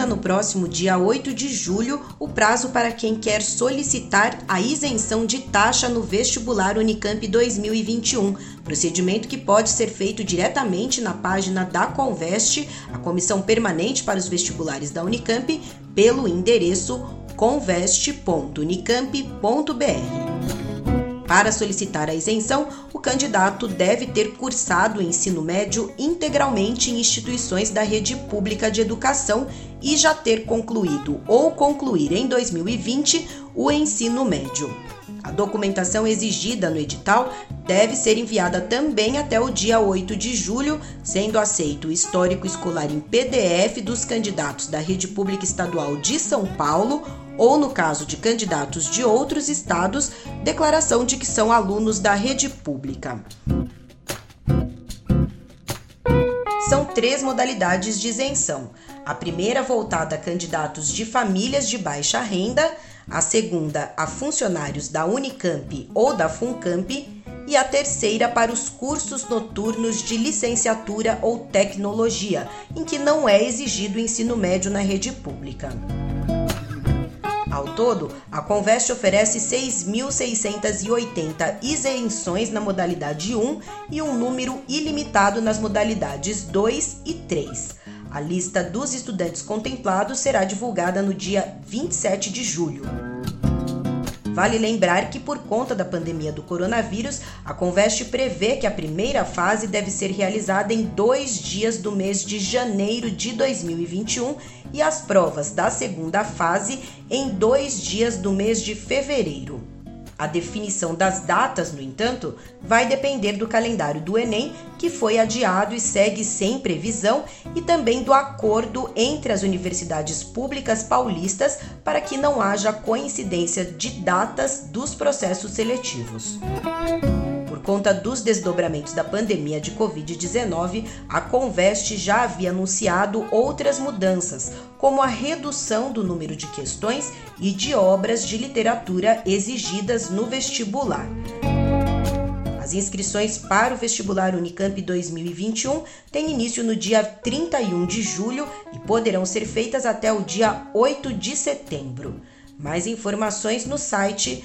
Termina no próximo dia 8 de julho o prazo para quem quer solicitar a isenção de taxa no vestibular Unicamp 2021, procedimento que pode ser feito diretamente na página da Conveste, a Comissão Permanente para os Vestibulares da Unicamp, pelo endereço conveste.unicamp.br. Para solicitar a isenção, o candidato deve ter cursado o ensino médio integralmente em instituições da rede pública de educação e já ter concluído ou concluir em 2020 o ensino médio. A documentação exigida no edital deve ser enviada também até o dia 8 de julho, sendo aceito o histórico escolar em PDF dos candidatos da Rede Pública Estadual de São Paulo ou, no caso de candidatos de outros estados, declaração de que são alunos da rede pública. São três modalidades de isenção. A primeira voltada a candidatos de famílias de baixa renda a segunda a funcionários da Unicamp ou da Funcamp e a terceira para os cursos noturnos de licenciatura ou tecnologia, em que não é exigido o ensino médio na rede pública. Ao todo, a Conveste oferece 6.680 isenções na modalidade 1 e um número ilimitado nas modalidades 2 e 3. A lista dos estudantes contemplados será divulgada no dia 27 de julho. Vale lembrar que, por conta da pandemia do coronavírus, a Conveste prevê que a primeira fase deve ser realizada em dois dias do mês de janeiro de 2021 e as provas da segunda fase em dois dias do mês de fevereiro. A definição das datas, no entanto, vai depender do calendário do Enem, que foi adiado e segue sem previsão, e também do acordo entre as universidades públicas paulistas para que não haja coincidência de datas dos processos seletivos. Por conta dos desdobramentos da pandemia de Covid-19, a Conveste já havia anunciado outras mudanças, como a redução do número de questões e de obras de literatura exigidas no vestibular. As inscrições para o vestibular Unicamp 2021 têm início no dia 31 de julho e poderão ser feitas até o dia 8 de setembro. Mais informações no site